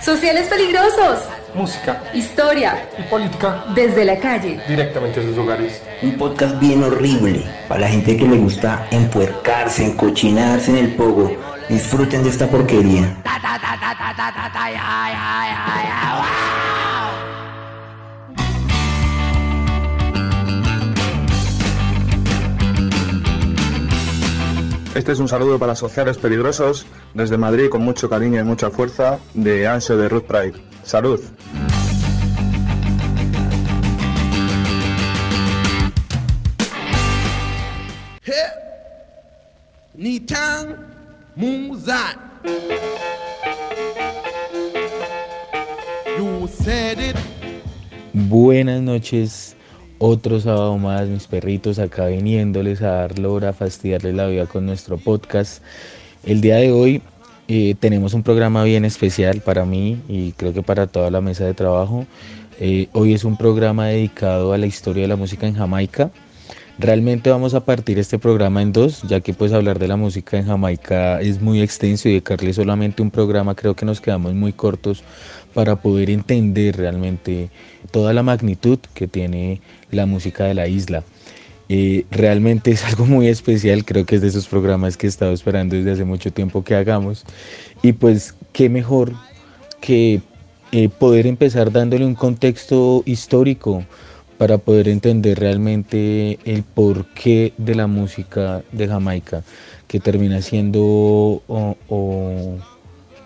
Sociales peligrosos. Música. Historia. Y política. Desde la calle. Directamente a sus hogares. Un podcast bien horrible para la gente que le gusta empuercarse, encochinarse en el pogo. Disfruten de esta porquería. Este es un saludo para sociales peligrosos desde Madrid con mucho cariño y mucha fuerza de Ansio de Ruth Pride. Salud. Buenas noches, otro sábado más, mis perritos acá viniéndoles a dar lora, a fastidiarles la vida con nuestro podcast. El día de hoy eh, tenemos un programa bien especial para mí y creo que para toda la mesa de trabajo. Eh, hoy es un programa dedicado a la historia de la música en Jamaica. Realmente vamos a partir este programa en dos, ya que pues hablar de la música en Jamaica es muy extenso y dedicarle solamente un programa creo que nos quedamos muy cortos para poder entender realmente toda la magnitud que tiene la música de la isla. Eh, realmente es algo muy especial, creo que es de esos programas que he estado esperando desde hace mucho tiempo que hagamos. Y pues qué mejor que eh, poder empezar dándole un contexto histórico para poder entender realmente el porqué de la música de Jamaica, que termina siendo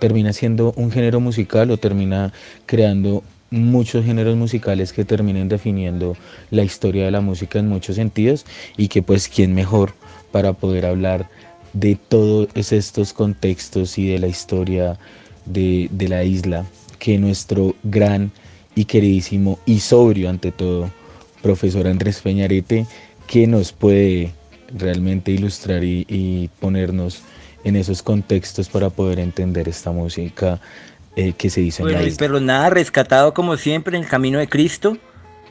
termina siendo un género musical o termina creando muchos géneros musicales que terminen definiendo la historia de la música en muchos sentidos y que pues quién mejor para poder hablar de todos estos contextos y de la historia de, de la isla que nuestro gran y queridísimo y sobrio ante todo profesor Andrés Peñarete que nos puede realmente ilustrar y, y ponernos en esos contextos para poder entender esta música eh, que se hizo bueno, en la isla. Pero nada, rescatado como siempre en el camino de Cristo.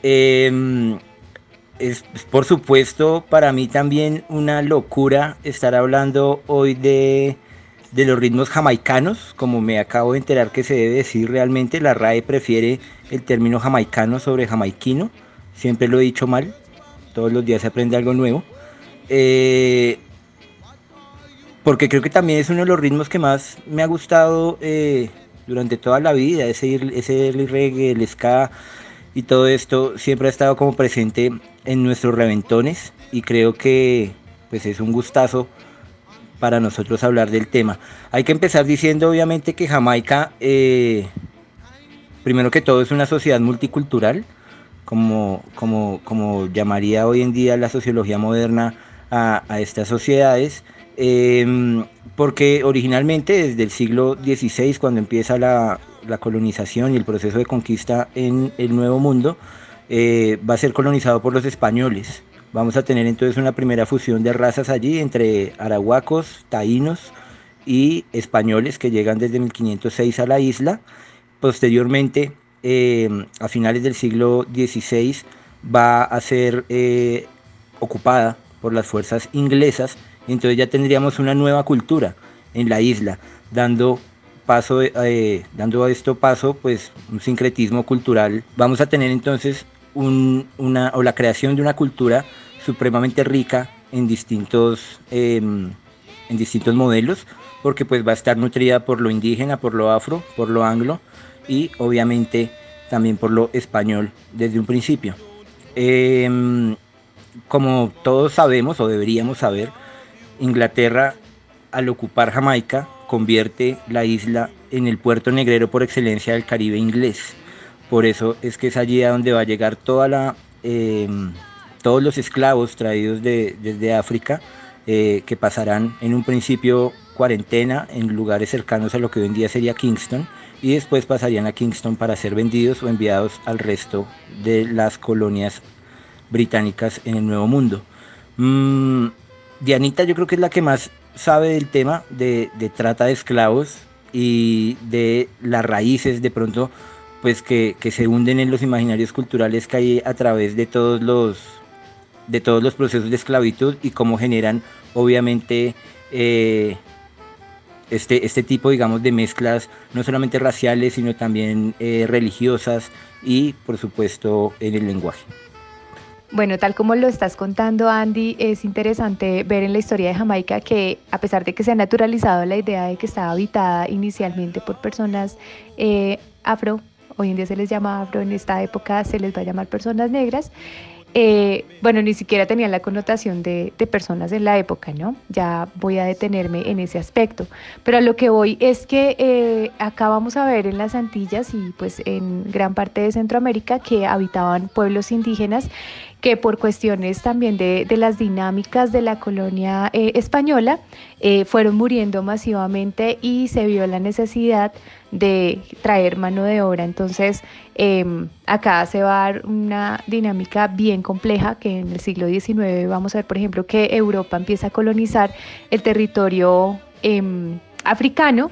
Eh, es por supuesto para mí también una locura estar hablando hoy de, de los ritmos jamaicanos, como me acabo de enterar que se debe decir realmente, la RAE prefiere el término jamaicano sobre jamaiquino, siempre lo he dicho mal, todos los días se aprende algo nuevo. Eh, porque creo que también es uno de los ritmos que más me ha gustado eh, durante toda la vida, ese, ese reggae, el ska y todo esto siempre ha estado como presente en nuestros reventones y creo que pues es un gustazo para nosotros hablar del tema. Hay que empezar diciendo obviamente que Jamaica, eh, primero que todo, es una sociedad multicultural, como, como, como llamaría hoy en día la sociología moderna a, a estas sociedades. Eh, porque originalmente desde el siglo XVI, cuando empieza la, la, colonización y el proceso de conquista en el Nuevo Mundo, eh, va a ser colonizado por los españoles. Vamos a tener entonces una primera fusión de razas allí entre arahuacos, taínos y españoles que llegan desde 1506 a la isla. Posteriormente, eh, a finales del siglo XVI, va a ser eh, ocupada por las fuerzas inglesas entonces ya tendríamos una nueva cultura en la isla, dando paso, eh, dando a esto paso, pues un sincretismo cultural. Vamos a tener entonces un, una, o la creación de una cultura supremamente rica en distintos, eh, en distintos modelos, porque pues va a estar nutrida por lo indígena, por lo afro, por lo anglo y obviamente también por lo español desde un principio. Eh, como todos sabemos o deberíamos saber, Inglaterra, al ocupar Jamaica, convierte la isla en el puerto negrero por excelencia del Caribe inglés. Por eso es que es allí a donde va a llegar toda la, eh, todos los esclavos traídos de, desde África, eh, que pasarán en un principio cuarentena en lugares cercanos a lo que hoy en día sería Kingston, y después pasarían a Kingston para ser vendidos o enviados al resto de las colonias británicas en el Nuevo Mundo. Mm, Dianita yo creo que es la que más sabe del tema de, de, trata de esclavos y de las raíces de pronto pues que, que, se hunden en los imaginarios culturales que hay a través de todos los de todos los procesos de esclavitud y cómo generan obviamente eh, este, este tipo, digamos, de mezclas, no solamente raciales, sino también eh, religiosas y, por supuesto, en el lenguaje. Bueno, tal como lo estás contando, Andy, es interesante ver en la historia de Jamaica que a pesar de que se ha naturalizado la idea de que estaba habitada inicialmente por personas eh, afro, hoy en día se les llama afro, en esta época se les va a llamar personas negras, eh, bueno, ni siquiera tenían la connotación de, personas en la época, ¿no? Ya voy a detenerme en ese aspecto. Pero a lo que voy es que eh, acá vamos a ver en las Antillas y pues en gran parte de Centroamérica que habitaban pueblos indígenas que por cuestiones también de, las dinámicas de la colonia eh, española eh, fueron muriendo masivamente y se vio la necesidad de traer mano de obra. Entonces, em, acá se va a dar una dinámica bien compleja que en el siglo XIX vamos a ver, por ejemplo, que Europa empieza a colonizar el territorio em, africano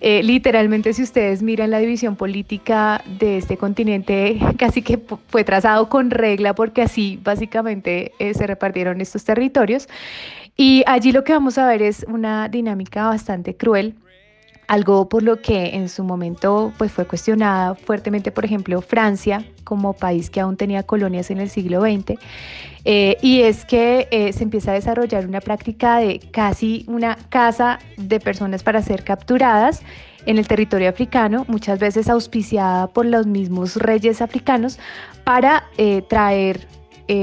eh, literalmente, si ustedes miran la división política de este continente, casi que fue trazado con regla porque así básicamente eh, se repartieron estos territorios. Y allí lo que vamos a ver es una dinámica bastante cruel algo por lo que en su momento pues, fue cuestionada fuertemente, por ejemplo, Francia como país que aún tenía colonias en el siglo XX, eh, y es que eh, se empieza a desarrollar una práctica de casi una casa de personas para ser capturadas en el territorio africano, muchas veces auspiciada por los mismos reyes africanos, para eh, traer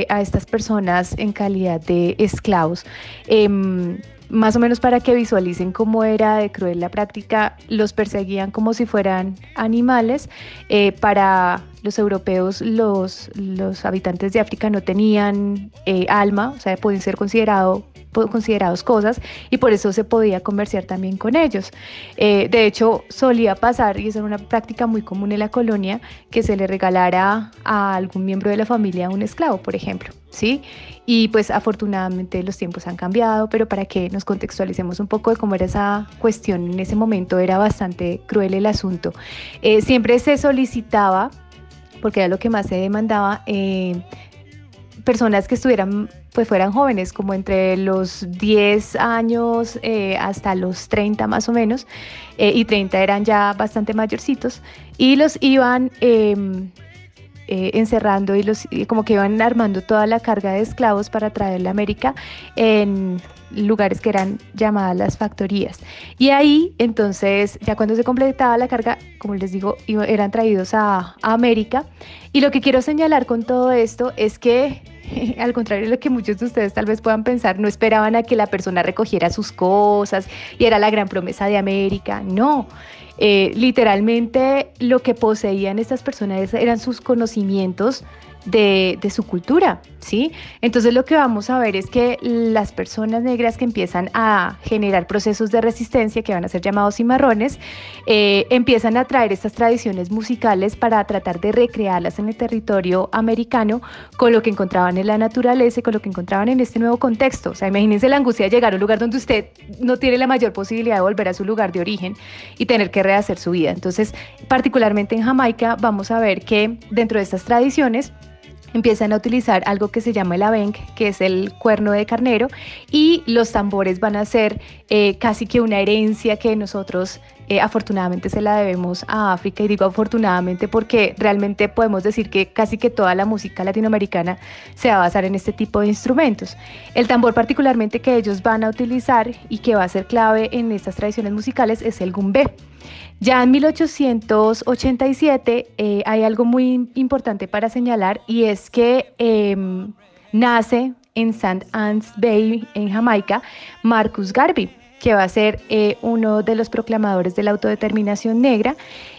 a estas personas en calidad de esclavos. Em, más o menos para que visualicen cómo era de cruel la práctica, los perseguían como si fueran animales. Eh, para los europeos, los, los habitantes de África no tenían eh, alma, o sea, pueden ser considerados considerados cosas y por eso se podía comerciar también con ellos. Eh, de hecho, solía pasar, y eso era una práctica muy común en la colonia, que se le regalara a algún miembro de la familia un esclavo, por ejemplo. ¿sí? Y pues afortunadamente los tiempos han cambiado, pero para que nos contextualicemos un poco de cómo era esa cuestión en ese momento, era bastante cruel el asunto. Eh, siempre se solicitaba, porque era lo que más se demandaba, eh, personas que estuvieran, pues fueran jóvenes, como entre los 10 años eh, hasta los 30 más o menos, y 30 eran ya bastante mayorcitos, y los iban em, eh, encerrando y los como que iban armando toda la carga de esclavos para traerla a América en lugares que eran llamadas las factorías. Y ahí, entonces, ya cuando se completaba la carga, como les digo, eran traídos a, América. Y lo que quiero señalar con todo esto es que al contrario de lo que muchos de ustedes tal vez puedan pensar, no esperaban a que la persona recogiera sus cosas y era la gran promesa de América. No, eh, literalmente lo que poseían estas personas eran sus conocimientos de, su cultura, ¿sí? Entonces lo que vamos a ver es que las personas negras que empiezan a generar procesos de resistencia, que van a ser llamados cimarrones, eh, empiezan a traer estas tradiciones musicales para tratar de recrearlas en el territorio americano con lo que encontraban en la naturaleza y con lo que encontraban en este nuevo contexto. O sea, imagínense la angustia de llegar a un lugar donde usted no tiene la mayor posibilidad de volver a su lugar de origen y tener que rehacer su vida. Entonces, particularmente en Jamaica, vamos a ver que dentro de estas tradiciones, empiezan a utilizar algo que se llama el abenc, que es el cuerno de carnero, y los tambores van a ser eh, casi que una herencia que nosotros eh, afortunadamente se la debemos a África, y digo afortunadamente porque realmente podemos decir que casi que toda la música latinoamericana se va a basar en este tipo de instrumentos. El tambor particularmente que ellos van a utilizar y que va a ser clave en estas tradiciones musicales es el gumbé. Ya en 1887 eh, hay algo muy importante para señalar y es que em, nace en St. Anne's Bay, en Jamaica, Marcus Garvey, que va a ser eh, uno de los proclamadores de la autodeterminación negra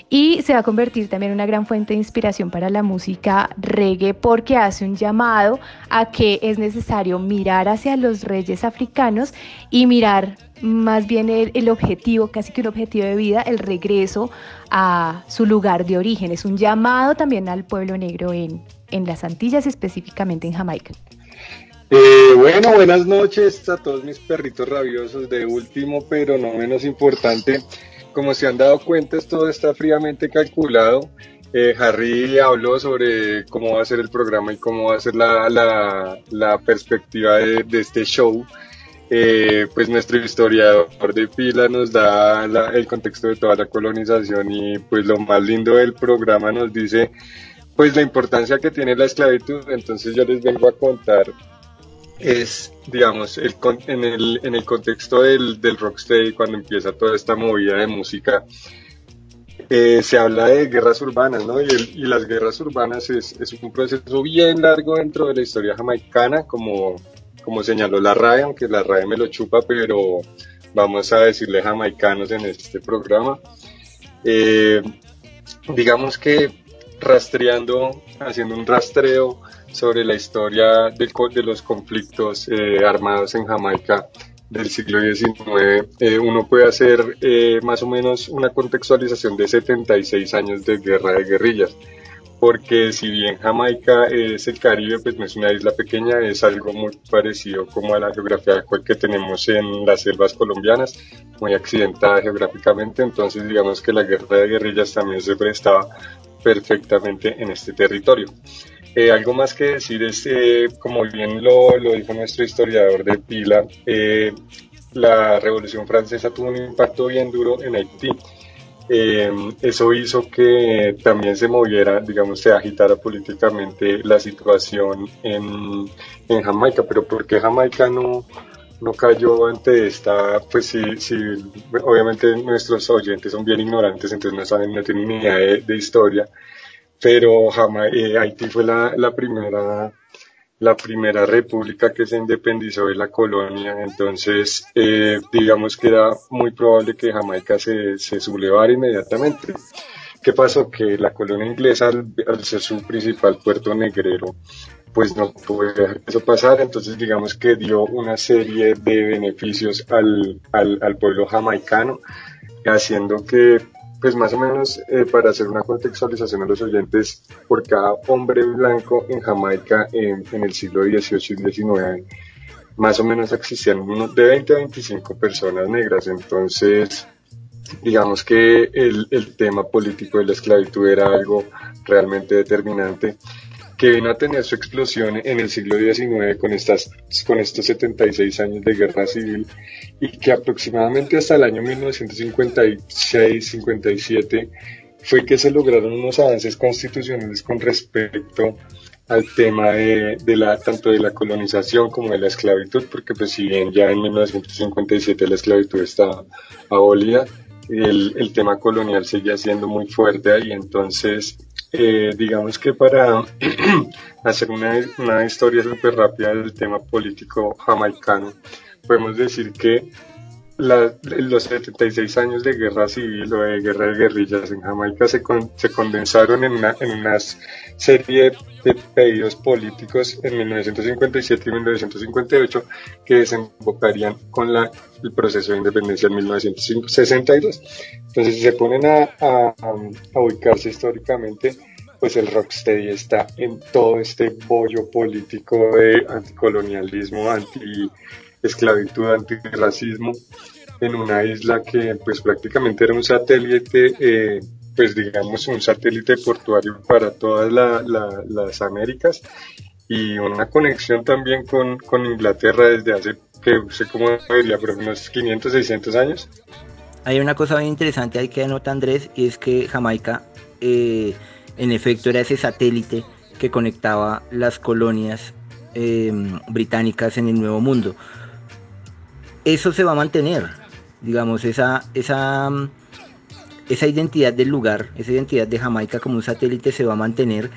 y se va a convertir también en una gran fuente de inspiración para la música reggae porque hace un llamado a que es necesario mirar hacia los reyes africanos y mirar más bien el, objetivo, casi que un objetivo de vida, el regreso a su lugar de origen. Es un llamado también al pueblo negro en, en las Antillas, específicamente en Jamaica. Eh, bueno, buenas noches a todos mis perritos rabiosos. De último, pero no menos importante, como se han dado cuenta, todo está fríamente calculado. Eh, Harry habló sobre cómo va a ser el programa y cómo va a ser la, la, perspectiva de, de este show. eh, pues nuestro historiador de pila nos da el contexto de toda la colonización y pues lo más lindo del programa nos dice pues la importancia que tiene la esclavitud. Entonces yo les vengo a contar es, digamos, el, en, el, en el contexto del, del rocksteady, cuando empieza toda esta movida de música, eh, se habla de guerras urbanas, ¿no? Y, las guerras urbanas es, es, un proceso bien largo dentro de la historia jamaicana, como, como señaló la RAE, aunque la RAE me lo chupa, pero vamos a decirle jamaicanos en este programa. Eh, digamos que rastreando, haciendo un rastreo sobre la historia de los conflictos eh, armados en Jamaica del siglo XIX, eh, uno puede hacer eh, más o menos una contextualización de 76 años de guerra de guerrillas, porque si bien Jamaica es el Caribe, pues no es una isla pequeña, es algo muy parecido como a la geografía que tenemos en las selvas colombianas, muy accidentada geográficamente, entonces digamos que la guerra de guerrillas también se prestaba perfectamente en este territorio. Eh, algo más que decir es, eh, como bien lo, lo, dijo nuestro historiador de pila, eh, la Revolución Francesa tuvo un impacto bien duro en Haití. eso hizo que también se moviera, digamos, se agitara políticamente la situación en, en Jamaica, pero ¿por qué Jamaica no, no cayó ante esta, pues sí, sí, obviamente nuestros oyentes son bien ignorantes, entonces no saben, no tienen ni idea de historia, pero jamás, eh, Haití fue la, la, primera la primera república que se independizó de la colonia, entonces eh, digamos que era muy probable que Jamaica se, se sublevara inmediatamente. ¿Qué pasó? Que la colonia inglesa, al, ser su principal puerto negrero, pues no pudo dejar eso pasar, entonces digamos que dio una serie de beneficios al, al, al pueblo jamaicano, haciendo que pues más o menos eh, para hacer una contextualización a los oyentes, por cada hombre blanco en Jamaica en, el siglo XVIII y XIX, más o menos existían unos de 20 a 25 personas negras. Entonces, digamos que el, el tema político de la esclavitud era algo realmente determinante que vino a tener su explosión en el siglo XIX con, estas, con estos 76 años de guerra civil y que aproximadamente hasta el año 1956-57 fue que se lograron unos avances constitucionales con respecto al tema de, la, tanto de la colonización como de la esclavitud, porque pues si bien ya en 1957 la esclavitud estaba abolida, el, el tema colonial seguía siendo muy fuerte ahí, entonces eh, digamos que para hacer una, una historia súper rápida del tema político jamaicano, podemos decir que los 76 años de guerra civil o de guerra de guerrillas en Jamaica se, se condensaron en una, en una serie de pedidos políticos en 1957 y 1958 que desembocarían con la, el proceso de independencia en 1962. Entonces, si se ponen a, a, a ubicarse históricamente, pues el rocksteady está en todo este bollo político de anticolonialismo, anti esclavitud, antirracismo, en una isla que pues prácticamente era un satélite, eh, pues digamos un satélite portuario para todas las Américas y una conexión también con, con Inglaterra desde hace, que sé cómo diría, pero unos 500, 600 años. Hay una cosa bien interesante ahí que anota Andrés, y es que Jamaica, eh, en efecto, era ese satélite que conectaba las colonias eh, británicas en el Nuevo Mundo eso se va a mantener, digamos, esa, esa, esa identidad del lugar, esa identidad de Jamaica como un satélite se va a mantener.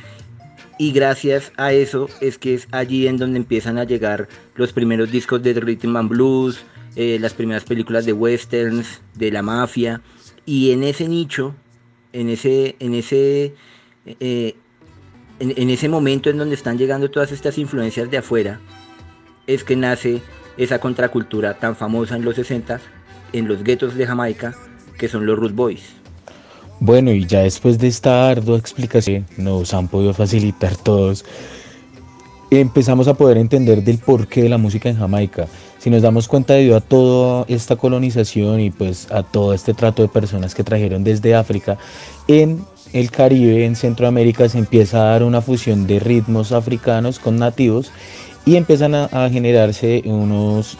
Y gracias a eso es que es allí en donde empiezan a llegar los primeros discos de rhythm and blues, eh, las primeras películas de westerns, de la mafia. Y en ese nicho, en ese, en ese, eh, en ese momento en donde están llegando todas estas influencias de afuera, es que nace esa contracultura tan famosa en los 60 en los guetos de Jamaica, que son los Root Boys. Bueno, y ya después de esta ardua explicación, nos han podido facilitar todos, empezamos a poder entender del porqué de la música en Jamaica. Si nos damos cuenta debido a toda esta colonización y pues a todo este trato de personas que trajeron desde África, en el Caribe, en Centroamérica, se empieza a dar una fusión de ritmos africanos con nativos y empiezan a, generarse unos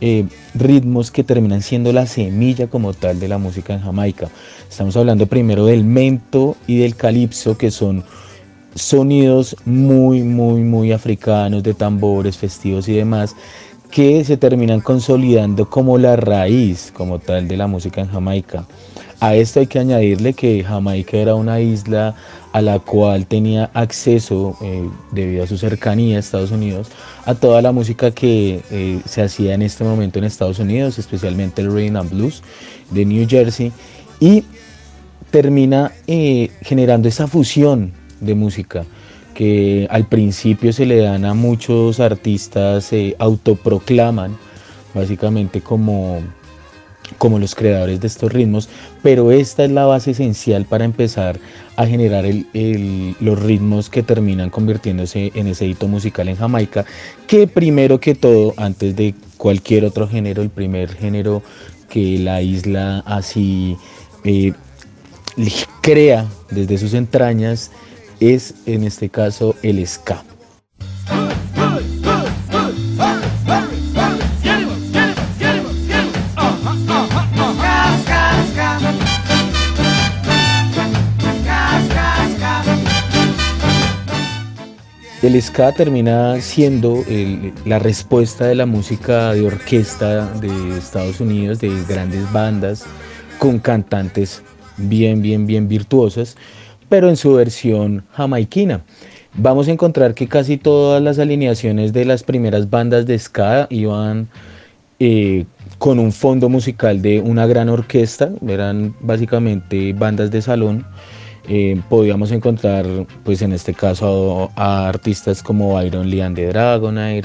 eh, ritmos que terminan siendo la semilla como tal de la música en Jamaica. Estamos hablando primero del mento y del calipso, que son sonidos muy, muy, muy africanos de tambores, festivos y demás, que se terminan consolidando como la raíz como tal de la música en Jamaica. A esto hay que añadirle que Jamaica era una isla a la cual tenía acceso, eh, debido a su cercanía a Estados Unidos, a toda la música que eh, se hacía en este momento en Estados Unidos, especialmente el Rain and Blues de New Jersey, y termina eh, generando esa fusión de música que al principio se le dan a muchos artistas, se autoproclaman básicamente como como los creadores de estos ritmos, pero esta es la base esencial para empezar a generar los ritmos que terminan convirtiéndose en ese hito musical en Jamaica, que primero que todo, antes de cualquier otro género, el primer género que la isla así eh, crea desde sus entrañas es en este caso el ska. El ska termina siendo la respuesta de la música de orquesta de Estados Unidos, de grandes bandas, con cantantes bien, bien, bien virtuosas, pero en su versión jamaiquina. Vamos a encontrar que casi todas las alineaciones de las primeras bandas de ska iban eh, con un fondo musical de una gran orquesta, eran básicamente bandas de salón eh, podíamos encontrar, pues en este caso, a, artistas como Iron Lian de Dragonair.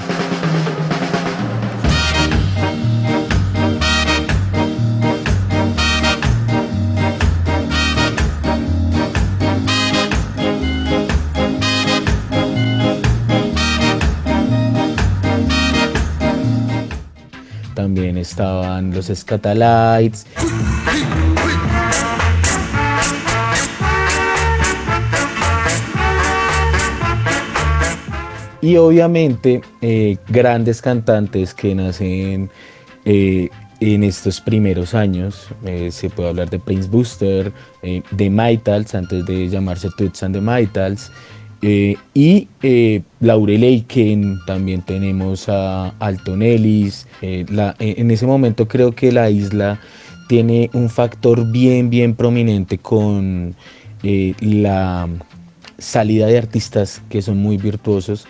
También estaban los Scatalites. Y obviamente eh, grandes cantantes que nacen eh, en estos primeros años. Eh, se puede hablar de Prince Booster, de Maitals, antes de llamarse Toots and the Maitals. y Laurel Aiken, también tenemos a Alton Ellis. en ese momento creo que la isla tiene un factor bien, bien prominente con la salida de artistas que son muy virtuosos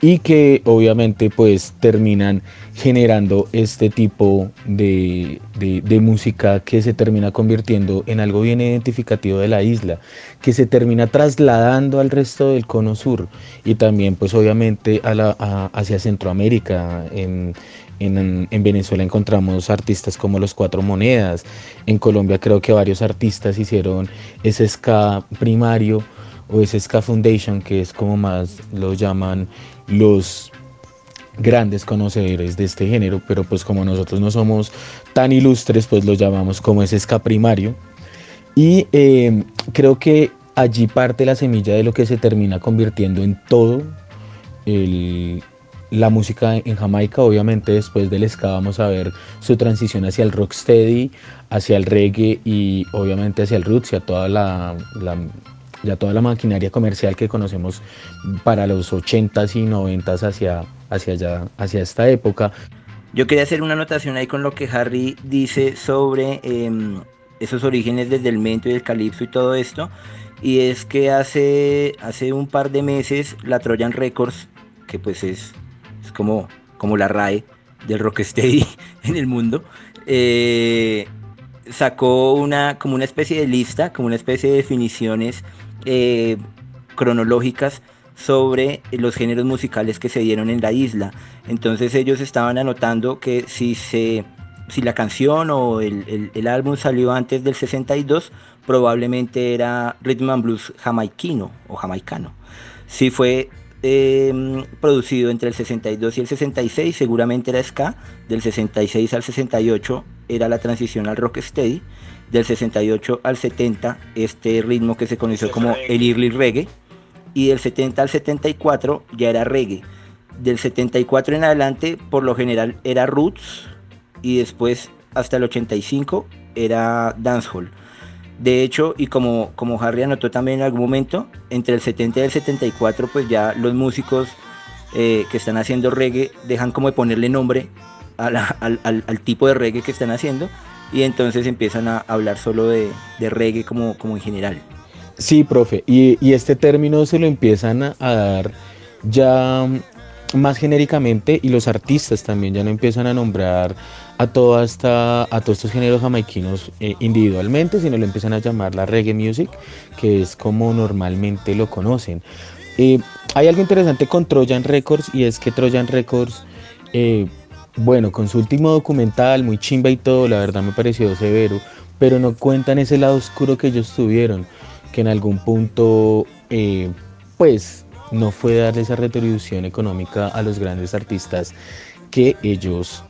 y que obviamente pues terminan generando este tipo de, música que se termina convirtiendo en algo bien identificativo de la isla, que se termina trasladando al resto del cono sur y también pues obviamente hacia Centroamérica. En, en, Venezuela encontramos artistas como los Cuatro Monedas, en Colombia creo que varios artistas hicieron ese ska primario o ese Ska Foundation, que es como más lo llaman los grandes conocedores de este género, pero pues como nosotros no somos tan ilustres, pues lo llamamos como ese ska primario. Y eh, creo que allí parte la semilla de lo que se termina convirtiendo en todo la música en Jamaica. Obviamente después del ska vamos a ver su transición hacia el rocksteady, hacia el reggae y obviamente hacia el roots y toda la ya toda la maquinaria comercial que conocemos para los 80s y 90s hacia, hacia, allá, hacia esta época. Yo quería hacer una anotación ahí con lo que Harry dice sobre em, esos orígenes desde el mento y el calipso y todo esto. Y es que hace, hace un par de meses la Trojan Records, que pues es, es como, como la RAE del rocksteady en el mundo, eh, sacó una, como una especie de lista, como una especie de definiciones eh, cronológicas sobre los géneros musicales que se dieron en la isla. Entonces ellos estaban anotando que si, se, si la canción o el, álbum salió antes del 62, probablemente era Rhythm and Blues jamaiquino o jamaicano. Si fue em, producido entre el 62 y el 66, seguramente era ska. Del 66 al 68 era la transición al rocksteady del 68 al 70 este ritmo que se conoció como el early reggae y del 70 al 74 ya era reggae. Del 74 en adelante por lo general era roots y después hasta el 85 era dancehall. De hecho, y como, como Harry anotó también en algún momento, entre el 70 y el 74, pues ya los músicos eh, que están haciendo reggae dejan como de ponerle nombre al, tipo de reggae que están haciendo y entonces empiezan a hablar solo de, reggae como, como en general. Sí, profe, y, este término se lo empiezan a, dar ya más genéricamente y los artistas también ya no empiezan a nombrar a toda esta a todos estos géneros jamaiquinos eh, individualmente sino lo empiezan a llamar la reggae music que es como normalmente lo conocen eh, hay algo interesante con Trojan Records y es que Trojan Records, eh, bueno, con su último documental, muy chimba y todo, la verdad me pareció severo, pero no cuentan ese lado oscuro que ellos tuvieron, que en algún punto, eh, pues, no fue darle esa retribución económica a los grandes artistas que ellos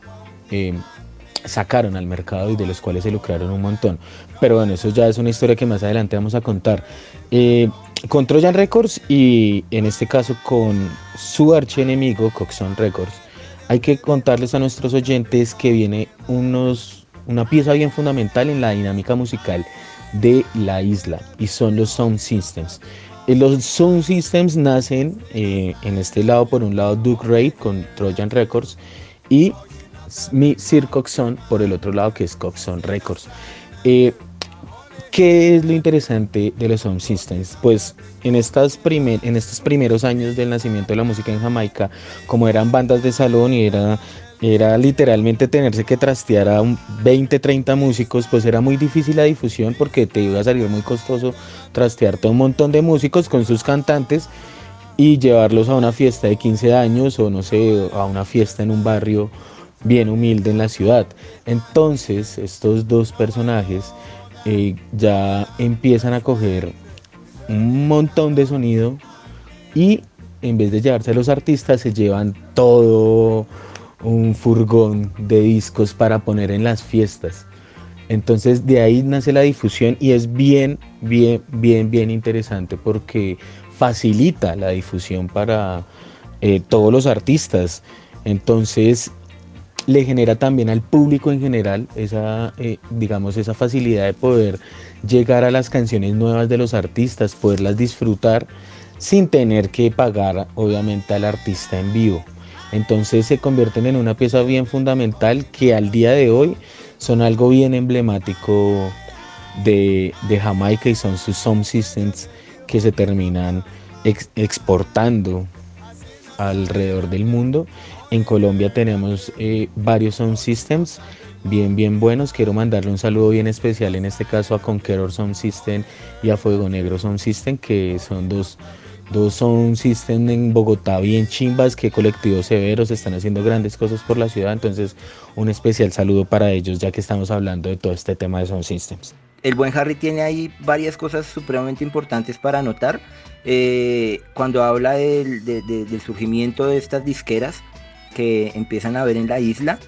sacaron al mercado y de los cuales se lucraron un montón. Pero bueno, eso ya es una historia que más adelante vamos a contar. Eh, con Trojan Records y en este caso con su archienemigo Coxon Records, hay que contarles a nuestros oyentes que viene unos, una pieza bien fundamental en la dinámica musical de la isla y son los sound systems. Eh, los sound systems nacen eh, en este lado, por un lado Duke Raid con Trojan Records y mi Sir Coxon por el otro lado que es Coxon Records. Eh, ¿Qué es lo interesante de los Sound Systems? Pues en, estas estos primeros años del nacimiento de la música en Jamaica, como eran bandas de salón y era, era literalmente tenerse que trastear a 20, 30 músicos, pues era muy difícil la difusión porque te iba a salir muy costoso trastearte a un montón de músicos con sus cantantes y llevarlos a una fiesta de 15 años o no sé, a una fiesta en un barrio bien humilde en la ciudad. Entonces estos dos personajes ya empiezan a coger un montón de sonido y en vez de llevarse a los artistas se llevan todo un furgón de discos para poner en las fiestas. Entonces de ahí nace la difusión y es bien, bien, bien, bien interesante porque facilita la difusión para eh, todos los artistas. Entonces le genera también al público en general esa, eh, digamos, esa facilidad de poder llegar a las canciones nuevas de los artistas, poderlas disfrutar sin tener que pagar obviamente al artista en vivo. Entonces se convierten en una pieza bien fundamental que al día de hoy son algo bien emblemático de, Jamaica y son sus sound systems que se terminan exportando alrededor del mundo en Colombia tenemos eh, varios sound systems bien, bien buenos. Quiero mandarle un saludo bien especial en este caso a Conqueror Sound System y a Fuego Negro Sound System, que son dos, dos sound systems en Bogotá bien chimbas, que colectivos severos están haciendo grandes cosas por la ciudad. Entonces, un especial saludo para ellos, ya que estamos hablando de todo este tema de sound systems. El buen Harry tiene ahí varias cosas supremamente importantes para anotar. Eh, cuando habla del surgimiento de estas disqueras, que empiezan a ver en la isla,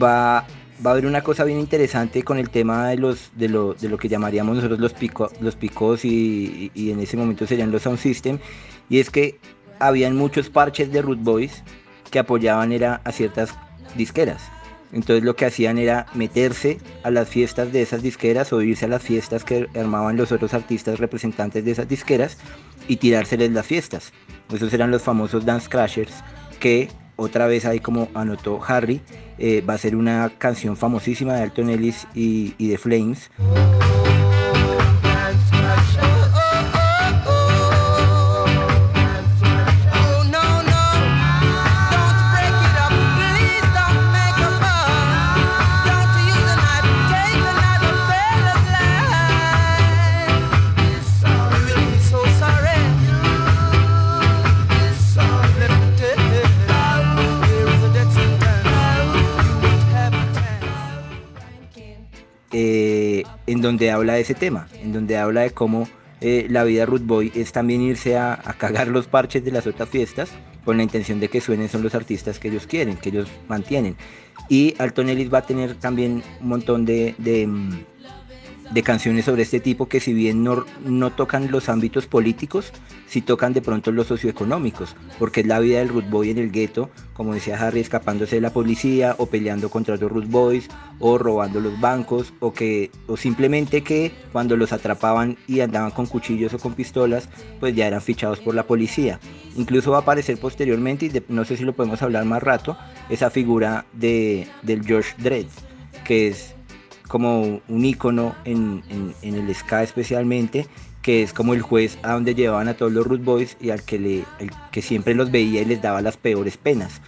va, va a haber una cosa bien interesante con el tema de los de lo, de lo que llamaríamos nosotros los, pico, los picos y, en ese momento serían los sound system, y es que habían muchos parches de Root Boys que apoyaban era a ciertas disqueras. Entonces lo que hacían era meterse a las fiestas de esas disqueras o irse a las fiestas que armaban los otros artistas representantes de esas disqueras y tirárseles las fiestas. Esos eran los famosos dance crashers que otra vez ahí como anotó Harry, eh, va a ser una canción famosísima de Alton Ellis y, y de Flames. En donde habla de ese tema, en donde habla de cómo eh, la vida Root Boy es también irse a, cagar los parches de las otras fiestas con la intención de que suenen son los artistas que ellos quieren, que ellos mantienen. Y Alton Ellis va a tener también un montón de, de, mm, de canciones sobre este tipo que si bien no, no tocan los ámbitos políticos, sí tocan de pronto los socioeconómicos, porque es la vida del root boy en el gueto, como decía Harry, escapándose de la policía o peleando contra los root boys o robando los bancos o que o simplemente que cuando los atrapaban y andaban con cuchillos o con pistolas, pues ya eran fichados por la policía. Incluso va a aparecer posteriormente no sé si lo podemos hablar más rato, esa figura de, del George Dredd, que es como un ícono en, el ska especialmente, que es como el juez a donde llevaban a todos los Root Boys y al que, le, que siempre los veía y les daba las peores penas.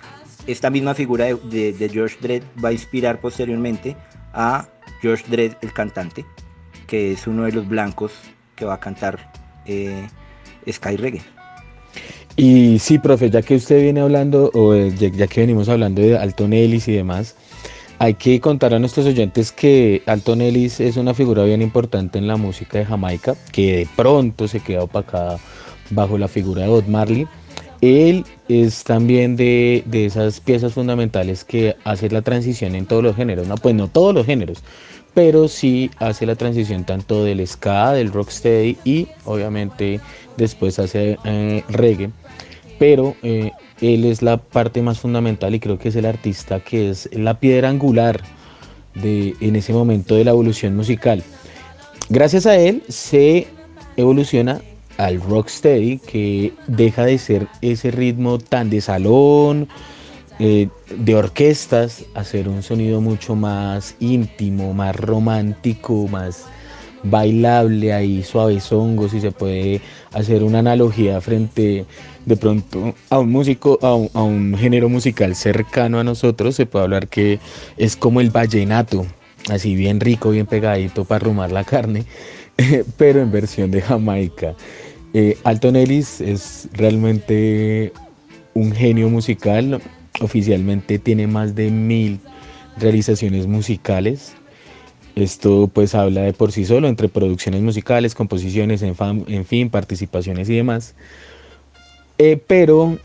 Esta misma figura de, George Dredd va a inspirar posteriormente a George Dredd, el cantante, que es uno de los blancos que va a cantar eh, Sky Reggae. Y sí, profe, ya que usted viene hablando, o eh, ya, que venimos hablando de Alton Ellis y demás, hay que contar a nuestros oyentes que Alton Ellis es una figura bien importante en la música de Jamaica, que de pronto se queda opacada bajo la figura de Bob Marley. Él es también de, esas piezas fundamentales que hace la transición en todos los géneros, no, pues no todos los géneros, pero sí hace la transición tanto del ska, del rocksteady y obviamente después hace eh, reggae pero eh, él es la parte más fundamental y creo que es el artista que es la piedra angular de, en ese momento de la evolución musical. Gracias a él se evoluciona al rocksteady que deja de ser ese ritmo tan de salón, eh, de orquestas, a ser un sonido mucho más íntimo, más romántico, más bailable, ahí suavezongo, si se puede hacer una analogía frente de pronto a un músico, a un, género musical cercano a nosotros, se puede hablar que es como el vallenato, así bien rico, bien pegadito para arrumar la carne, pero en versión de Jamaica. Eh, Alton Ellis es realmente un genio musical, oficialmente tiene más de mil realizaciones musicales. Esto pues habla de por sí solo entre producciones musicales, composiciones, en fin, participaciones y demás. Eh, pero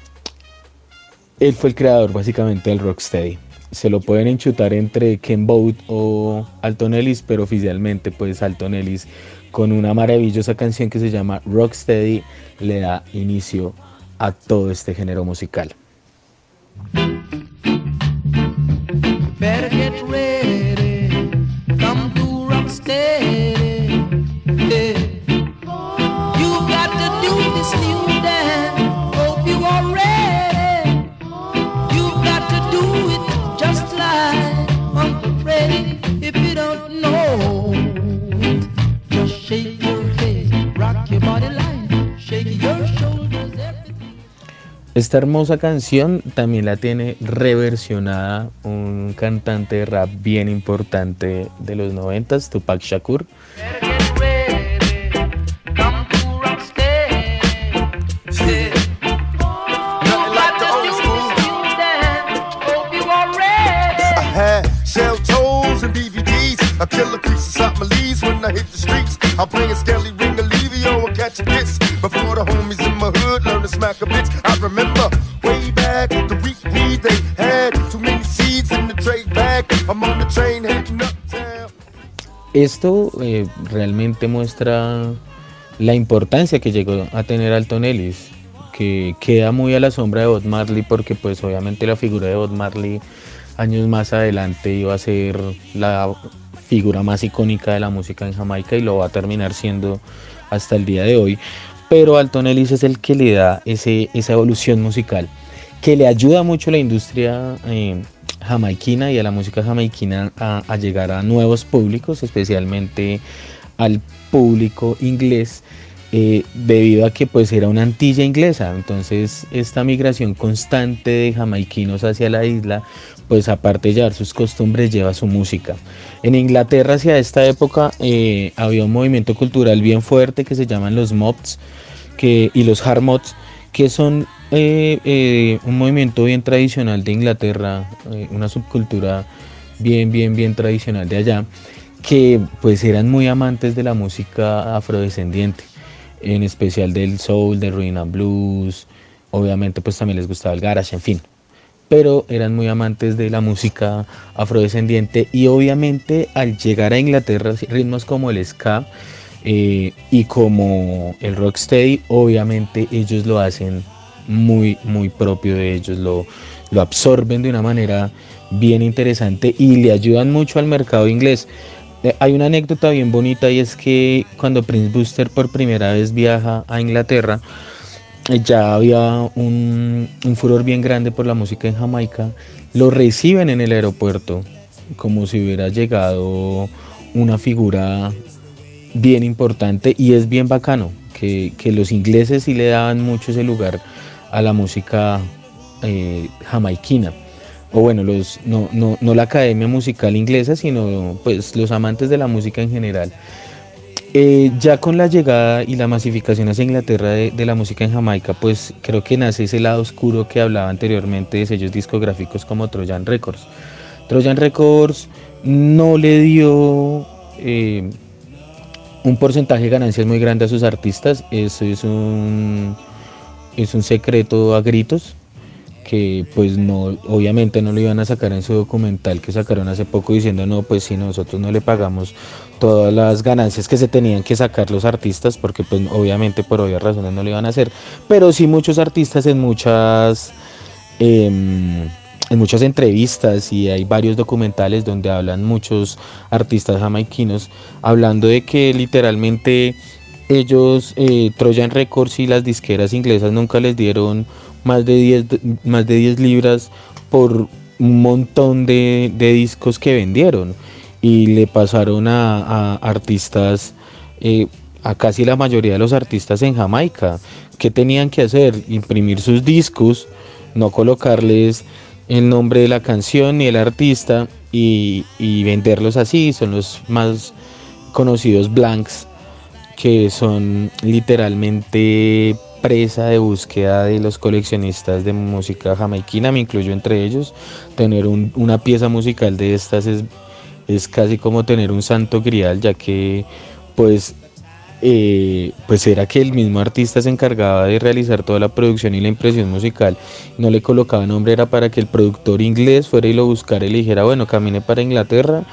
él fue el creador básicamente del Rocksteady. Se lo pueden enchutar entre Ken Boat o Alton Ellis, pero oficialmente pues Alton Ellis con una maravillosa canción que se llama Rocksteady le da inicio a todo este género musical. Esta hermosa canción también la tiene reversionada un cantante de rap bien importante de los noventas, Tupac Shakur. Esto eh, realmente muestra la importancia que llegó a tener Alton Ellis, que queda muy a la sombra de Bob Marley porque pues obviamente la figura de Bob Marley años más adelante iba a ser la figura más icónica de la música en Jamaica y lo va a terminar siendo hasta el día de hoy. Pero Alton Ellis es el que le da ese, esa evolución musical, que le ayuda mucho a la industria eh, jamaiquina y a la música jamaiquina a, llegar a nuevos públicos, especialmente al público inglés. Eh, debido a que pues era una antilla inglesa, entonces esta migración constante de jamaiquinos hacia la isla, pues aparte de llevar sus costumbres, lleva su música. En Inglaterra hacia esta época eh, había un movimiento cultural bien fuerte que se llaman los mobs que, y los hard mods, que son eh, eh, un movimiento bien tradicional de Inglaterra, eh, una subcultura bien, bien, bien tradicional de allá, que pues eran muy amantes de la música afrodescendiente, en especial del soul, del rhythm and blues, obviamente pues también les gustaba el garage, en fin. pero eran muy amantes de la música afrodescendiente y obviamente al llegar a Inglaterra ritmos como el ska eh, y como el rocksteady, obviamente ellos lo hacen muy, muy propio de ellos, lo, lo absorben de una manera bien interesante y le ayudan mucho al mercado inglés. Eh, hay una anécdota bien bonita y es que cuando Prince Booster por primera vez viaja a Inglaterra, eh, ya había un, un, furor bien grande por la música en Jamaica. Lo reciben en el aeropuerto como si hubiera llegado una figura bien importante y es bien bacano que, que los ingleses sí le daban mucho ese lugar a la música eh, jamaiquina o bueno, los, no, no, no, la academia musical inglesa, sino pues los amantes de la música en general. Eh, ya con la llegada y la masificación hacia Inglaterra de, de, la música en Jamaica, pues creo que nace ese lado oscuro que hablaba anteriormente de sellos discográficos como Trojan Records. Trojan Records no le dio eh, un porcentaje de ganancias muy grande a sus artistas, eso es un, es un secreto a gritos, que pues no, obviamente no lo iban a sacar en su documental que sacaron hace poco diciendo no, pues si nosotros no le pagamos todas las ganancias que se tenían que sacar los artistas, porque pues obviamente por obvias razones no lo iban a hacer, pero sí muchos artistas en muchas eh, en muchas entrevistas y hay varios documentales donde hablan muchos artistas jamaiquinos hablando de que literalmente ellos, eh, Trojan Records y las disqueras inglesas nunca les dieron más de 10, más de 10 libras por un montón de, discos que vendieron y le pasaron a, a artistas, eh, a casi la mayoría de los artistas en Jamaica. ¿Qué tenían que hacer? Imprimir sus discos, no colocarles el nombre de la canción ni el artista y, y venderlos así. Son los más conocidos blanks, que son literalmente presa de búsqueda de los coleccionistas de música jamaiquina, me incluyo entre ellos. Tener un, una pieza musical de estas es, es, casi como tener un santo grial, ya que pues, eh, pues era que el mismo artista se encargaba de realizar toda la producción y la impresión musical. No le colocaba nombre, era para que el productor inglés fuera y lo buscara y le dijera, bueno, camine para Inglaterra.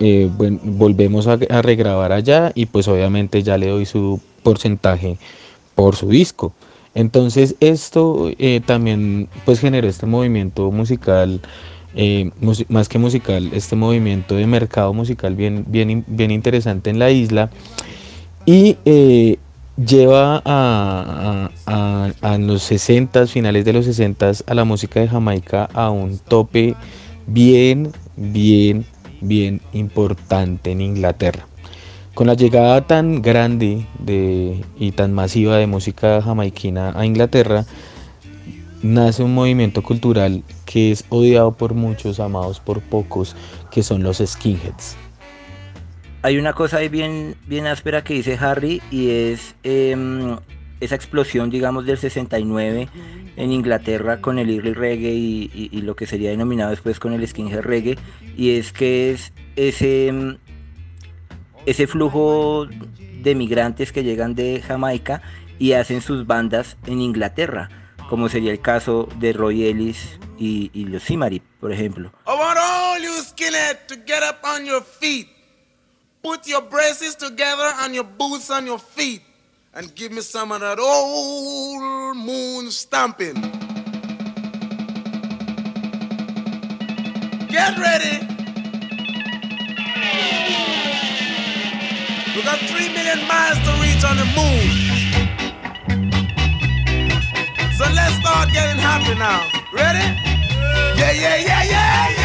Eh, bueno, volvemos a, a regrabar allá y pues obviamente ya le doy su porcentaje por su disco. Entonces esto eh, también pues generó este movimiento musical, eh, más que musical, este movimiento de mercado musical bien, bien, bien interesante en la isla y eh, lleva a, los 60, finales de los 60 a la música de Jamaica a un tope bien, bien, bien importante en Inglaterra. Con la llegada tan grande de, y tan masiva de música jamaiquina a Inglaterra, nace un movimiento cultural que es odiado por muchos, amados por pocos, que son los skinheads. Hay una cosa ahí bien, bien áspera que dice Harry y es eh, esa explosión, digamos, del 69 en Inglaterra con el early reggae y, lo que sería denominado después con el skinhead reggae y es que es ese ese flujo de migrantes que llegan de Jamaica y hacen sus bandas en Inglaterra, como sería el caso de Roy Ellis y, y los Simari, por ejemplo. Put your braces together and your boots on your feet. And give me some of that old moon stamping. Get ready. We got three million miles to reach on the moon. So let's start getting happy now. Ready? Yeah, yeah, yeah, yeah, yeah.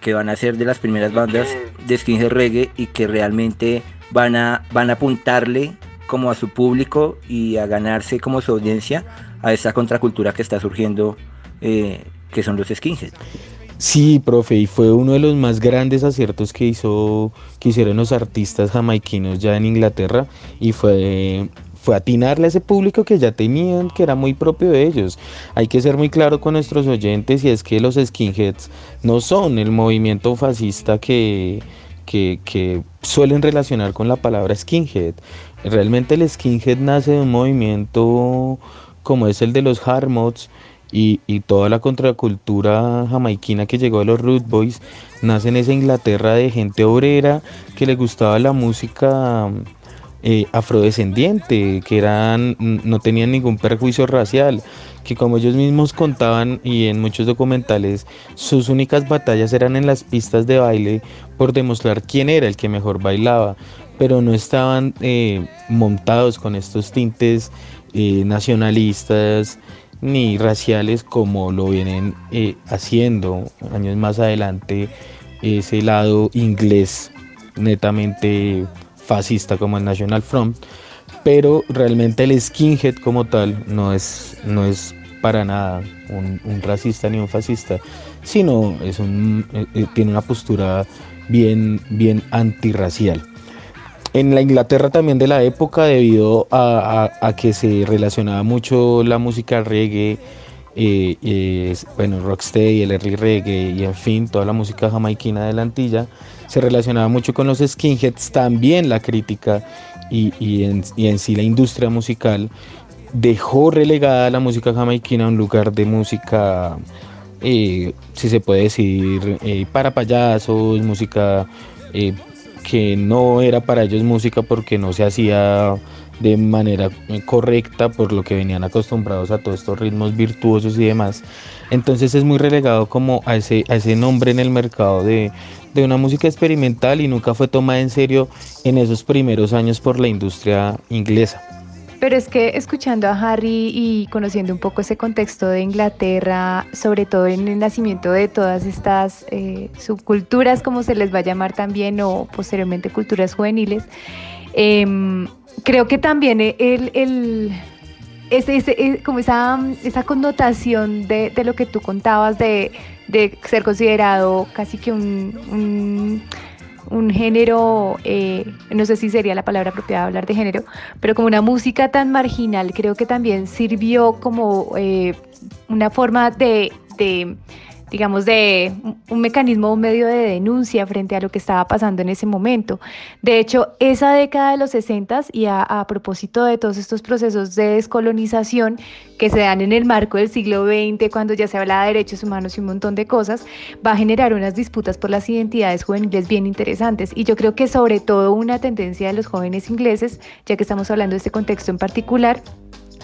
Que van a ser de las primeras bandas de skinhead reggae y que realmente van a, van a apuntarle como a su público y a ganarse como su audiencia a esa contracultura que está surgiendo, eh, que son los skinheads. Sí, profe, y fue uno de los más grandes aciertos que hizo, que hicieron los artistas jamaiquinos ya en Inglaterra, y fue, fue atinarle a ese público que ya tenían, que era muy propio de ellos. Hay que ser muy claro con nuestros oyentes y es que los skinheads no son el movimiento fascista que, que, que suelen relacionar con la palabra skinhead. Realmente el skinhead nace de un movimiento como es el de los Harmots y, y toda la contracultura jamaiquina que llegó de los Root Boys, nace en esa Inglaterra de gente obrera que le gustaba la música eh, afrodescendiente, que eran, no tenían ningún perjuicio racial, que como ellos mismos contaban y en muchos documentales, sus únicas batallas eran en las pistas de baile por demostrar quién era el que mejor bailaba, pero no estaban eh, montados con estos tintes eh, nacionalistas ni raciales como lo vienen haciendo años más adelante ese lado inglés netamente fascista como el National Front pero realmente el skinhead como tal no es, no es para nada un, racista ni un fascista, sino es un, eh, eh, tiene una postura bien, bien antirracial. En la Inglaterra también de la época, debido a, a- a que se relacionaba mucho la música reggae, eh, eh, bueno, rocksteady, el early reggae y en fin, toda la música jamaiquina de la Antilla, se relacionaba mucho con los skinheads, también la crítica y, y en, y en sí la industria musical dejó relegada la música jamaiquina a un lugar de música, eh, si se puede decir, eh, para payasos, música eh, que no era para ellos música porque no se hacía de manera correcta por lo que venían acostumbrados a todos estos ritmos virtuosos y demás. Entonces es muy relegado como a ese, a ese nombre en el mercado de, de una música experimental y nunca fue tomada en serio en esos primeros años por la industria inglesa. Pero es que escuchando a Harry y conociendo un poco ese contexto de Inglaterra, sobre todo en el nacimiento de todas estas eh, subculturas, como se les va a llamar también, o posteriormente culturas juveniles, em, creo que también el, ese- eh, como esa, esa connotación de, de lo que tú contabas de, de ser considerado casi que un, un- género, eh, no sé si sería la palabra apropiada hablar de género, pero como una música tan marginal, creo que también sirvió como eh, una forma de, de, digamos, de un- mecanismo, un medio de denuncia frente a lo que estaba pasando en ese momento. De hecho, esa década de los 60 y a, a propósito de todos estos procesos de descolonización que se dan en el marco del siglo XX, cuando ya se habla de derechos humanos y un montón de cosas, va a generar unas disputas por las identidades juveniles bien interesantes. Y yo creo que sobre todo una tendencia de los jóvenes ingleses, ya que estamos hablando de este contexto en particular,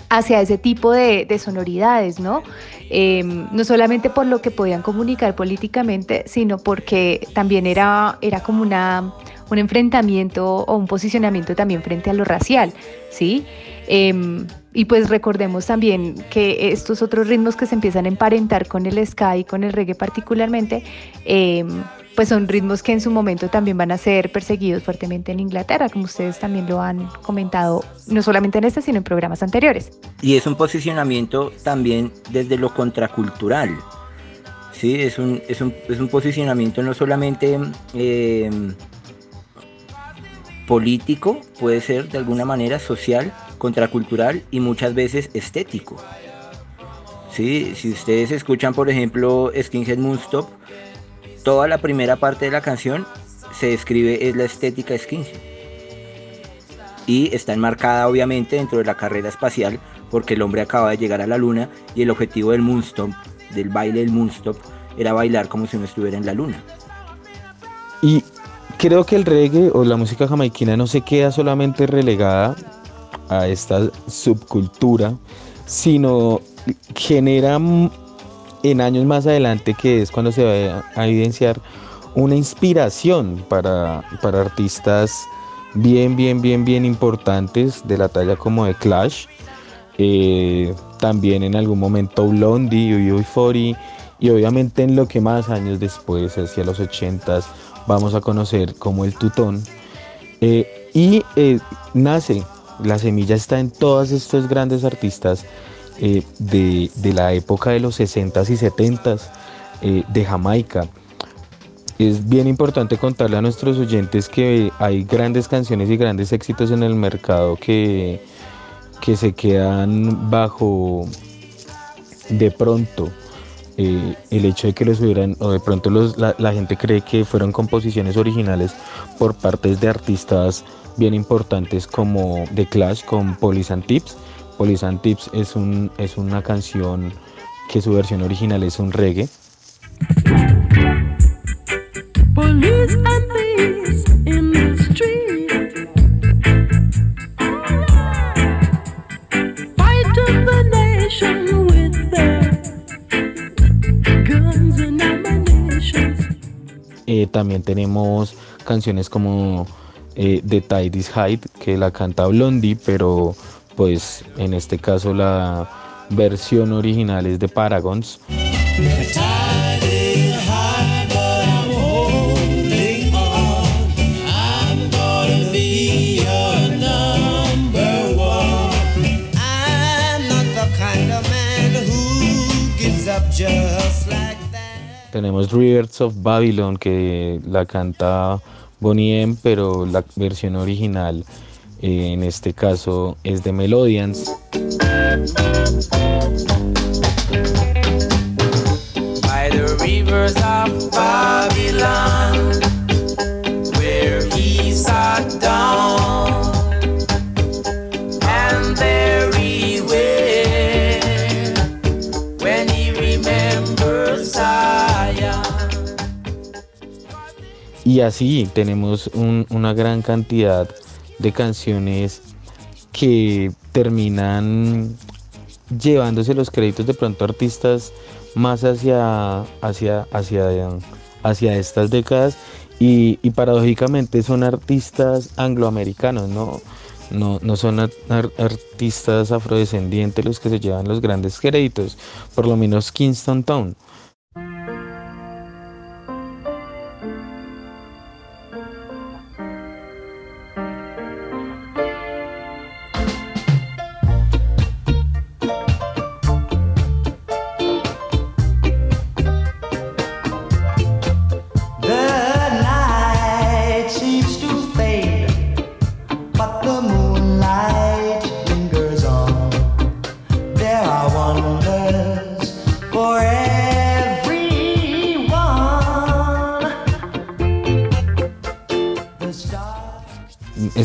hacia ese tipo de, de sonoridades, ¿no? Eh, no solamente por lo que podían comunicar políticamente, sino porque también era, era como una, un enfrentamiento o un posicionamiento también frente a lo racial, ¿sí? Eh, y pues recordemos también que estos otros ritmos que se empiezan a emparentar con el ska y con el reggae particularmente, eh, pues son ritmos que en su momento también van a ser perseguidos fuertemente en Inglaterra, como ustedes también lo han comentado, no solamente en este, sino en programas anteriores. Y es un posicionamiento también desde lo contracultural. Sí, es un, es un, es un posicionamiento no solamente eh, político, puede ser de alguna manera social, contracultural y muchas veces estético. Sí, si ustedes escuchan, por ejemplo, Skinhead Moonstop, toda la primera parte de la canción se describe es la estética skinhead. Y está enmarcada obviamente dentro de la carrera espacial porque el hombre acaba de llegar a la luna y el objetivo del Moonstop, del baile del Moonstop, era bailar como si uno estuviera en la luna. Y creo que el reggae o la música jamaiquina no se queda solamente relegada a esta subcultura, sino genera en años más adelante, que es cuando se va a evidenciar una inspiración para, para artistas bien, bien, bien, bien importantes de la talla como de Clash. eh, también en algún momento Blondie, UB40 y obviamente en lo que más años después, hacia los 80s, vamos a conocer como el tutón. Eh, y eh, nace, la semilla está en todos estos grandes artistas eh, de, de la época de los 60s y 70s eh, de Jamaica. Es bien importante contarle a nuestros oyentes que hay grandes canciones y grandes éxitos en el mercado que, que se quedan bajo de pronto eh, el hecho de que los hubieran, o de pronto los, la, la, gente cree que fueron composiciones originales por partes de artistas bien importantes como The Clash con Police and Tips. Police and Tips es, un, es una canción que su versión original es un reggae. Eh, también tenemos canciones como eh, The Tide is High, que la canta Blondie, pero pues en este caso la versión original es de Paragons. Tenemos Rivers of Babylon que la canta Bonnie M, pero la versión original en este caso es de Melodians. By the rivers of Babylon, where he sat down, and there he went when he remembers Zion. Y así tenemos un, una gran cantidad de canciones que terminan llevándose los créditos de pronto artistas más hacia, hacia, hacia, hacia estas décadas y, paradójicamente son artistas angloamericanos, no, no, no son ar artistas afrodescendientes los que se llevan los grandes créditos, por lo menos Kingston Town.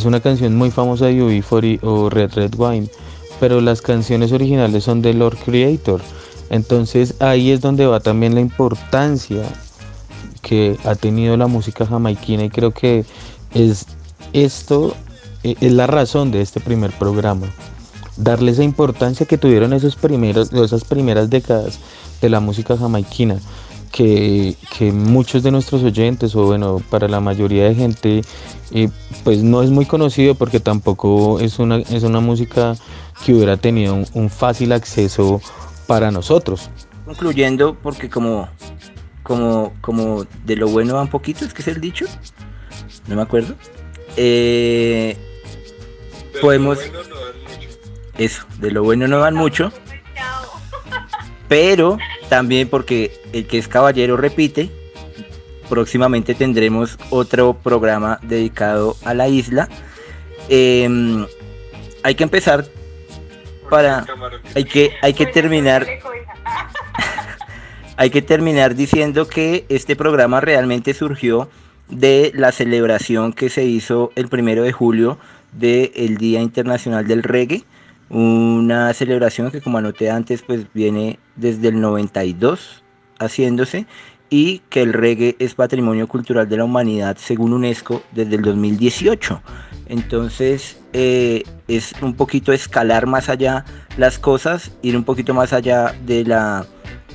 Es una canción muy famosa de UB40 o Red Red Wine, pero las canciones originales son de Lord Creator. Entonces ahí es donde va también la importancia que ha tenido la música jamaiquina y creo que es esto es la razón de este primer programa. Darle esa importancia que tuvieron esos primeros, esas primeras décadas de la música jamaiquina que, que, muchos de nuestros oyentes o bueno para la mayoría de gente eh, pues no es muy conocido porque tampoco es una, es una música que hubiera tenido un, un fácil acceso para nosotros. Concluyendo porque como como como de lo bueno va un poquito es que es el dicho no me acuerdo eh, podemos bueno no eso de lo bueno no van mucho pero también porque el que es caballero repite, próximamente tendremos otro programa dedicado a la isla. Eh, hay que empezar para hay que hay que terminar hay que terminar diciendo que este programa realmente surgió de la celebración que se hizo el primero de julio del Día Internacional del Reggae una celebración que como anoté antes pues viene desde el 92 haciéndose y que el reggae es patrimonio cultural de la humanidad según UNESCO desde el 2018 entonces eh, es un poquito escalar más allá las cosas ir un poquito más allá de la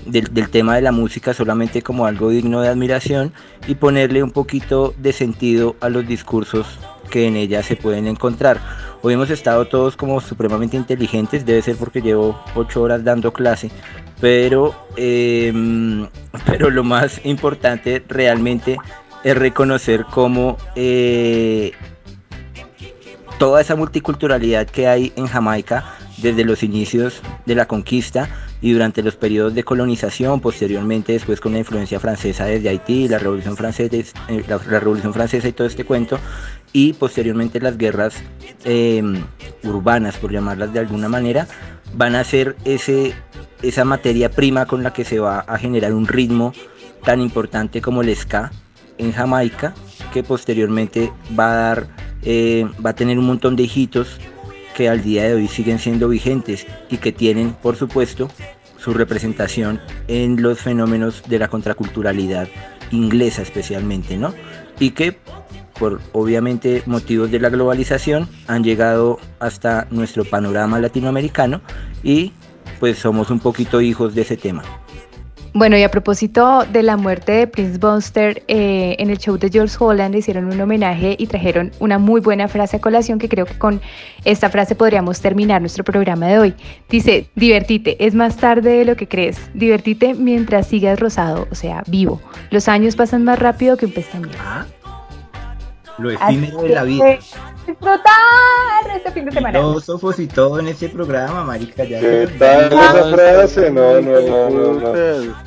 del, del, tema de la música solamente como algo digno de admiración y ponerle un poquito de sentido a los discursos que en ella se pueden encontrar. Hoy hemos estado todos como supremamente inteligentes, debe ser porque llevo ocho horas dando clase, pero, eh, pero lo más importante realmente es reconocer cómo eh, toda esa multiculturalidad que hay en Jamaica desde los inicios de la conquista y durante los periodos de colonización, posteriormente después con la influencia francesa desde Haití, la Revolución Francesa, eh, la, la Revolución Francesa y todo este cuento, y posteriormente las guerras eh, urbanas, por llamarlas de alguna manera, van a ser ese, esa materia prima con la que se va a generar un ritmo tan importante como el ska en Jamaica, que posteriormente va a dar, eh, va a tener un montón de hijitos que al día de hoy siguen siendo vigentes y que tienen, por supuesto, su representación en los fenómenos de la contraculturalidad inglesa especialmente, ¿no? Y que por obviamente motivos de la globalización han llegado hasta nuestro panorama latinoamericano y pues somos un poquito hijos de ese tema. Bueno, y a propósito de la muerte de Prince Buster, eh, en el show de George Holland hicieron un homenaje y trajeron una muy buena frase a colación que creo que con esta frase podríamos terminar nuestro programa de hoy. Dice, divertite, es más tarde de lo que crees. Divertite mientras sigas rosado, o sea, vivo. Los años pasan más rápido que un pestañeo. Lo efímero de la vida. Disfrutar este fin de semana. Filósofos y todo en ese programa, marica. Ya ¿Qué tal esa frase? No, no, no, no. no.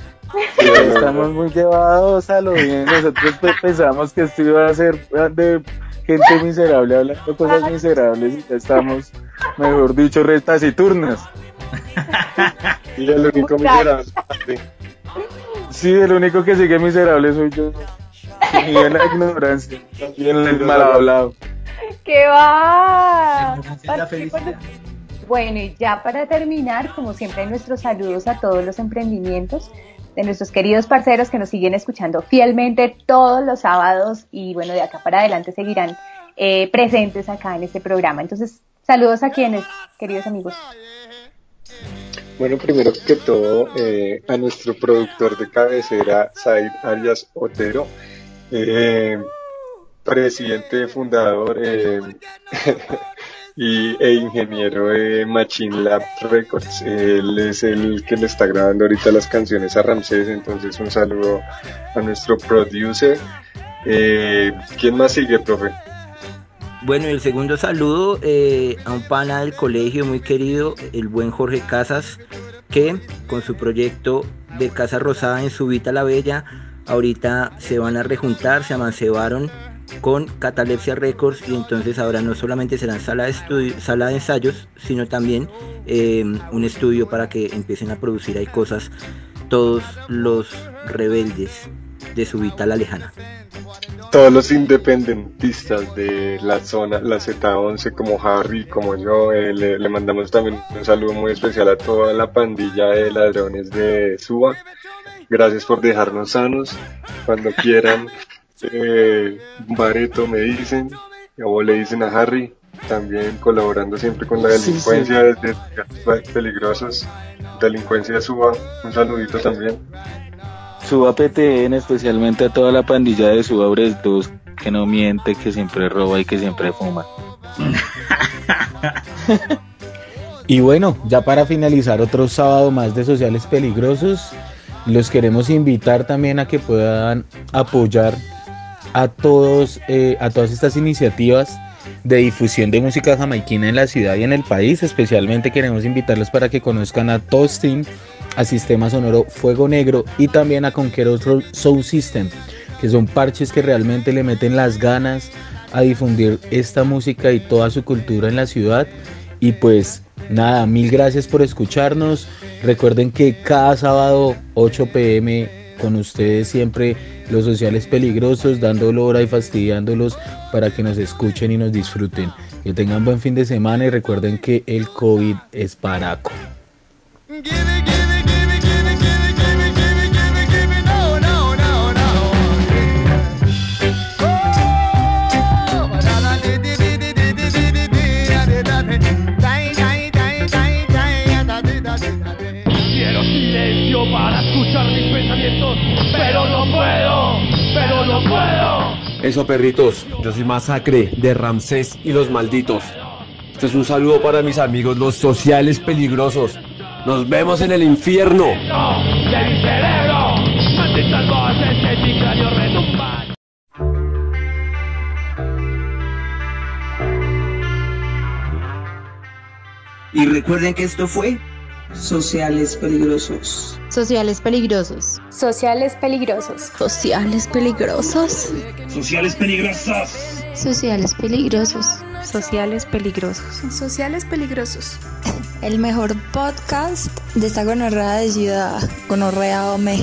Estamos muy llevados a lo bien. Nosotros pues, pensamos que esto iba a ser de gente miserable hablando cosas miserables y ya estamos, mejor dicho, retas y turnas. Y el único miserable. Sí, el único que sigue miserable soy yo. Y en la ignorancia. Y en el mal hablado. ¿Qué va? Es la felicidad. Bueno, y ya para terminar, como siempre, nuestros saludos a todos los emprendimientos de nuestros queridos parceros que nos siguen escuchando fielmente todos los sábados y bueno, de acá para adelante seguirán eh, presentes acá en este programa. Entonces, saludos a quienes, queridos amigos. Bueno, primero que todo, eh, a nuestro productor de cabecera, Said Arias Otero, eh, presidente fundador eh, y, e ingeniero de Machine Lab Records. Él es el que le está grabando ahorita las canciones a Ramsés, entonces un saludo a nuestro producer. Eh, ¿Quién más sigue, profe? Bueno, el segundo saludo eh, a un pana del colegio muy querido, el buen Jorge Casas, que con su proyecto de Casa Rosada en Subita la Bella, ahorita se van a rejuntar, se amancebaron con Catalepsia Records y entonces ahora no solamente serán sala de, estudio, sala de ensayos, sino también eh, un estudio para que empiecen a producir ahí cosas todos los rebeldes de Subita la Lejana. Todos los independentistas de la zona, la Z11, como Harry, como yo, eh, le, le mandamos también un saludo muy especial a toda la pandilla de ladrones de Suba. Gracias por dejarnos sanos. Cuando quieran, eh, Bareto me dicen, o le dicen a Harry, también colaborando siempre con la Sí, delincuencia desde Gatos peligrosos, delincuencia de Suba. Un saludito también. Suba PTN, especialmente a toda la pandilla de Subabres 2, que no miente, que siempre roba y que siempre fuma. y bueno, ya para finalizar otro sábado más de Sociales Peligrosos, los queremos invitar también a que puedan apoyar a todos, eh, a todas estas iniciativas de difusión de música jamaiquina en la ciudad y en el país. Especialmente queremos invitarlos para que conozcan a Toasting, a Sistema Sonoro Fuego Negro y también a Conquero Soul System, que son parches que realmente le meten las ganas a difundir esta música y toda su cultura en la ciudad. Y pues nada, mil gracias por escucharnos. Recuerden que cada sábado 8 pm con ustedes siempre los sociales peligrosos, dando hora y fastidiándolos para que nos escuchen y nos disfruten. Que tengan buen fin de semana y recuerden que el COVID es paraco. Eso, perritos, yo soy Masacre de Ramsés y los malditos. Este es un saludo para mis amigos, los sociales peligrosos. Nos vemos en el infierno. Y recuerden que esto fue Sociales peligrosos. Sociales peligrosos. Sociales peligrosos. Sociales peligrosos. Sociales peligrosos. Sociales peligrosos. Sociales peligrosos. Sociales peligrosos. El mejor podcast de esta gonorrea de ciudad, gonorrea Ome.